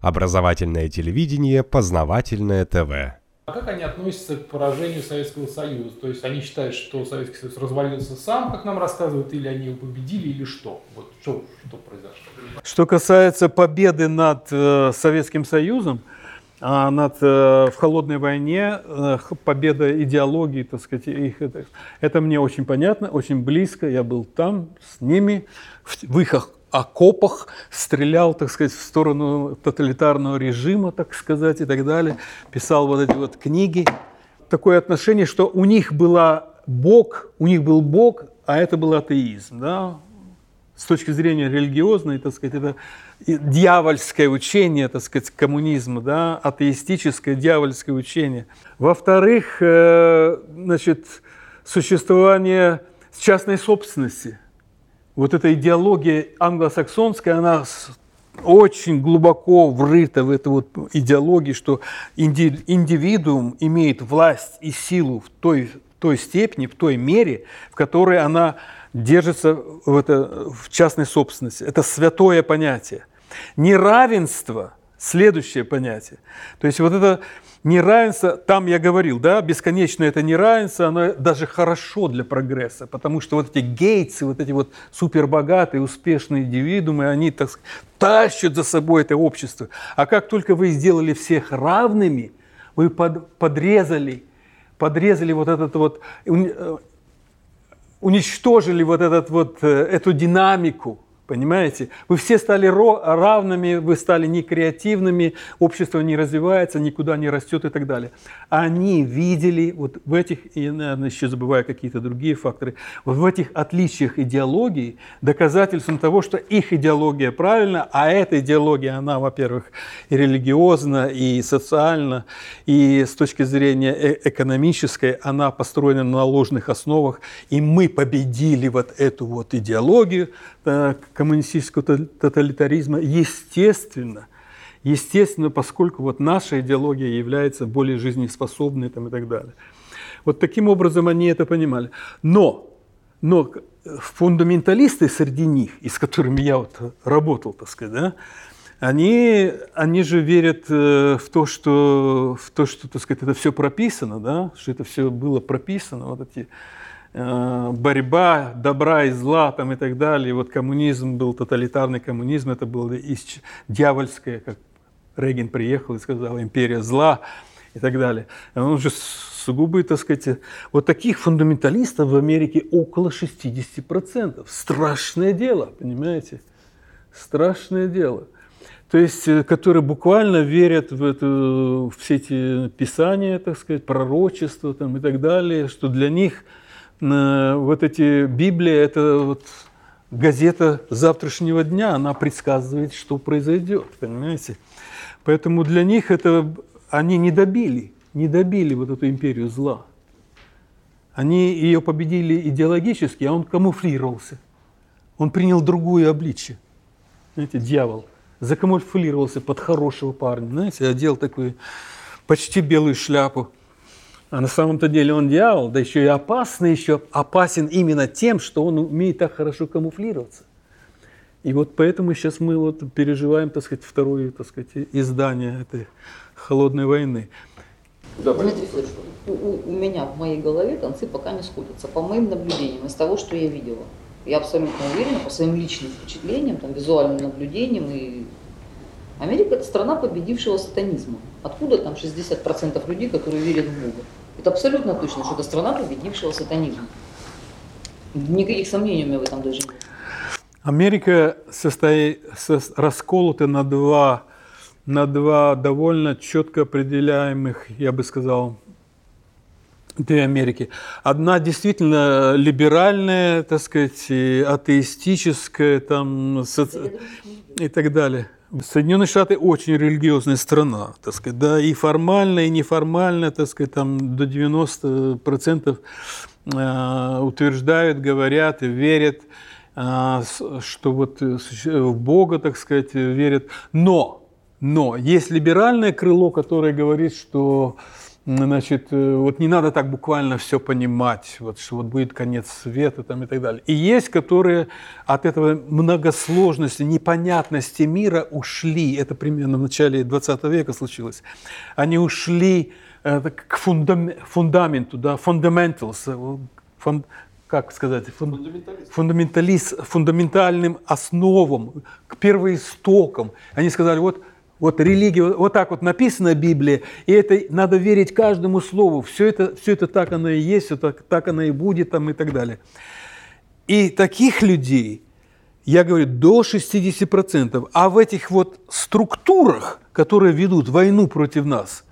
Образовательное телевидение, познавательное ТВ. А как они относятся к поражению Советского Союза? То есть они считают, что Советский Союз развалился сам, как нам рассказывают, или они его победили, или что? Вот что, что произошло? Что касается победы над э, Советским Союзом, а над, э, в холодной войне э, победа идеологии, так сказать, их, это, это мне очень понятно, очень близко. Я был там с ними, в, в их окопах, стрелял, так сказать, в сторону тоталитарного режима, так сказать, и так далее. Писал вот эти вот книги. Такое отношение, что у них была Бог, у них был Бог, а это был атеизм, да, с точки зрения религиозной, так сказать, это дьявольское учение, так сказать, коммунизма, да, атеистическое дьявольское учение. Во-вторых, э, значит, существование частной собственности. Вот эта идеология англосаксонская, она очень глубоко врыта в эту вот идеологию, что индивидуум имеет власть и силу в той, в той степени, в той мере, в которой она держится в, это, в частной собственности. Это святое понятие. Неравенство – следующее понятие. То есть вот это неравенство, там я говорил, да, бесконечно это неравенство, оно даже хорошо для прогресса, потому что вот эти гейтсы, вот эти вот супербогатые, успешные индивидуумы, они, так сказать, тащат за собой это общество. А как только вы сделали всех равными, вы под, подрезали, подрезали вот этот вот э, уничтожили вот, этот вот, э, эту динамику, Понимаете? Вы все стали равными, вы стали некреативными, общество не развивается, никуда не растет и так далее. Они видели вот в этих, и, наверное, еще забывая какие-то другие факторы, вот в этих отличиях идеологии доказательством того, что их идеология правильна, а эта идеология, она, во-первых, и религиозна, и социально, и с точки зрения э, экономической, она построена на ложных основах, и мы победили вот эту вот идеологию, коммунистического тоталитаризма, естественно, естественно, поскольку вот наша идеология является более жизнеспособной там, и так далее. Вот таким образом они это понимали. Но, но фундаменталисты среди них, и с которыми я вот работал, так сказать, да, они, они же верят э, в то, что, в то, что так сказать, это все прописано, да, что это все было прописано, вот эти борьба добра и зла там и так далее. Вот коммунизм был, тоталитарный коммунизм, это было дьявольское, как Регин приехал и сказал, империя зла и так далее. Он уже сугубо, так сказать, вот таких фундаменталистов в Америке около 60%. Страшное дело, понимаете? Страшное дело. То есть, э, которые буквально верят в, эту, в все эти писания, так сказать, пророчества там, и так далее, что для них – вот эти Библии, это вот газета завтрашнего дня, она предсказывает, что произойдет, понимаете? Поэтому для них это они не добили, не добили вот эту империю зла. Они ее победили идеологически, а он камуфлировался. Он принял другую обличие. Знаете, дьявол закамуфлировался под хорошего парня, знаете, одел такую почти белую шляпу, а на самом-то деле он дьявол, да еще и опасный, еще опасен именно тем, что он умеет так хорошо камуфлироваться. И вот поэтому сейчас мы вот переживаем, так сказать, второе, так сказать, издание этой холодной войны. Да, у, у меня в моей голове концы пока не сходятся. По моим наблюдениям, из того, что я видела. Я абсолютно уверена, по своим личным впечатлениям, там, визуальным наблюдениям и Америка – это страна победившего сатанизма. Откуда там 60% людей, которые верят в Бога? Это абсолютно точно, что это страна победившего сатанизма. Никаких сомнений у меня в этом даже нет. Америка состоит, со, расколота на два, на два довольно четко определяемых, я бы сказал, две Америки. Одна действительно либеральная, так сказать, атеистическая, там, соци... и так далее. Соединенные Штаты очень религиозная страна, так сказать, да, и формально, и неформально, так сказать, там до 90% э, утверждают, говорят, верят, э, что вот в Бога, так сказать, верят. Но, но есть либеральное крыло, которое говорит, что Значит, э, вот не надо так буквально все понимать, вот, что вот будет конец света там, и так далее. И есть, которые от этого многосложности, непонятности мира ушли. Это примерно в начале 20 века случилось. Они ушли э, к фундам, фундаменту, да, fundamentals, э, фунд, как сказать, фундаменталист. фундаменталист, фундаментальным основам, к первоистокам. Они сказали, вот вот религия, вот так вот написано в Библии, и это надо верить каждому слову. Все это, все это так оно и есть, все так, так оно и будет там, и так далее. И таких людей, я говорю, до 60%. А в этих вот структурах, которые ведут войну против нас,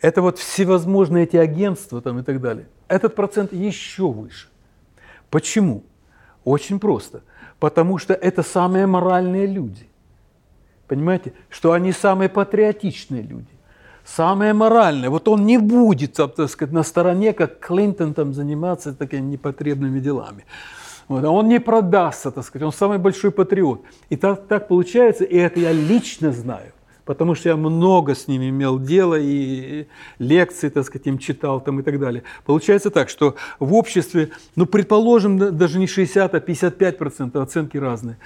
это вот всевозможные эти агентства там и так далее, этот процент еще выше. Почему? Очень просто. Потому что это самые моральные люди. Понимаете, что они самые патриотичные люди, самые моральные. Вот он не будет, так сказать, на стороне, как Клинтон, там, заниматься такими непотребными делами. Вот, а он не продастся, так сказать, он самый большой патриот. И так, так получается, и это я лично знаю, потому что я много с ними имел дело и лекции, так сказать, им читал там и так далее. Получается так, что в обществе, ну, предположим, даже не 60, а 55 процентов, оценки разные,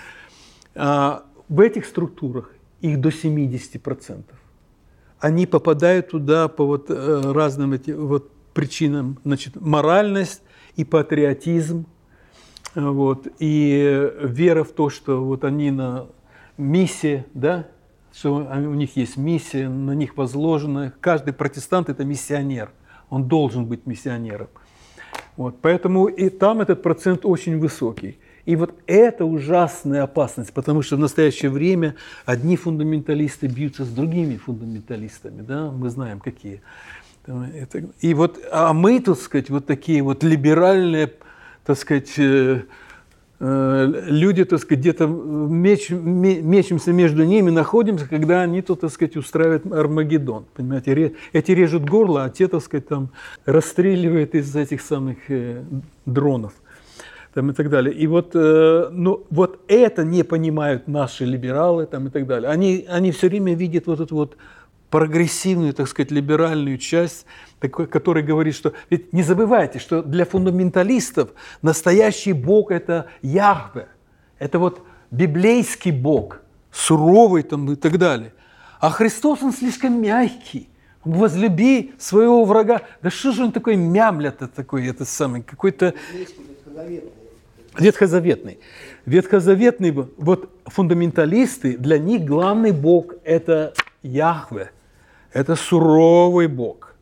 а в этих структурах их до 70%. Они попадают туда по вот э, разным эти, вот причинам. Значит, моральность и патриотизм, вот, и вера в то, что вот они на миссии, да, что у них есть миссия, на них возложена. Каждый протестант – это миссионер. Он должен быть миссионером. Вот, поэтому и там этот процент очень высокий. И вот это ужасная опасность, потому что в настоящее время одни фундаменталисты бьются с другими фундаменталистами, да, мы знаем какие. И вот, а мы, так сказать, вот такие вот либеральные, так сказать, э, э, люди, так сказать, где-то меч, мечемся между ними, находимся, когда они, то, так сказать, устраивают Армагеддон. Понимаете, эти режут горло, а те, так сказать, там расстреливают из этих самых э, дронов там, и так далее. И вот, э, ну, вот это не понимают наши либералы там, и так далее. Они, они все время видят вот эту вот прогрессивную, так сказать, либеральную часть, такой, которая говорит, что... Ведь не забывайте, что для фундаменталистов настоящий Бог – это Яхве. Это вот библейский Бог, суровый там и так далее. А Христос, Он слишком мягкий. Возлюби своего врага. Да что же он такой мямля-то такой, это самый, какой-то... Ветхозаветный. Ветхозаветный, вот фундаменталисты, для них главный Бог – это Яхве. Это суровый Бог.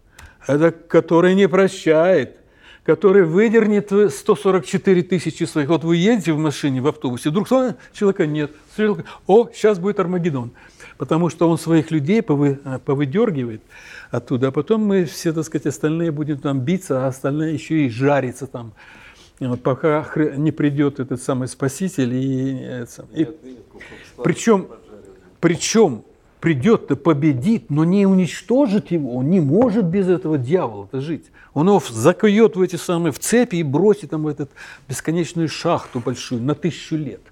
Это который не прощает, который выдернет 144 тысячи своих. Вот вы едете в машине, в автобусе, вдруг человека нет. О, сейчас будет Армагеддон. Потому что он своих людей повы, повыдергивает оттуда, а потом мы все, так сказать, остальные будем там биться, а остальные еще и жариться там вот пока не придет этот самый Спаситель. И, и, причем, причем придет-то победит, но не уничтожит его, он не может без этого дьявола-то жить. Он его закует в эти самые в цепи и бросит там в эту бесконечную шахту большую на тысячу лет.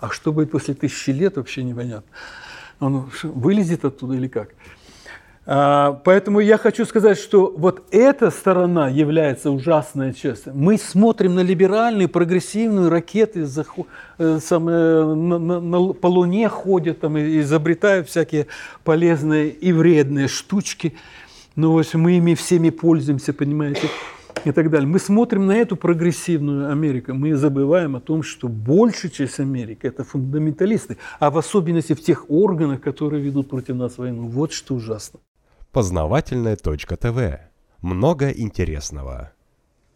А что будет после тысячи лет, вообще непонятно. Он вылезет оттуда или как? А, поэтому я хочу сказать, что вот эта сторона является ужасной частью. Мы смотрим на либеральные, прогрессивные ракеты, э, самые, на, на, по Луне ходят, там, изобретают всякие полезные и вредные штучки. Но вот мы ими всеми пользуемся, понимаете, и так далее. Мы смотрим на эту прогрессивную Америку, мы забываем о том, что большая часть Америки – это фундаменталисты, а в особенности в тех органах, которые ведут против нас войну. Вот что ужасно. Познавательная точка ТВ. Много интересного.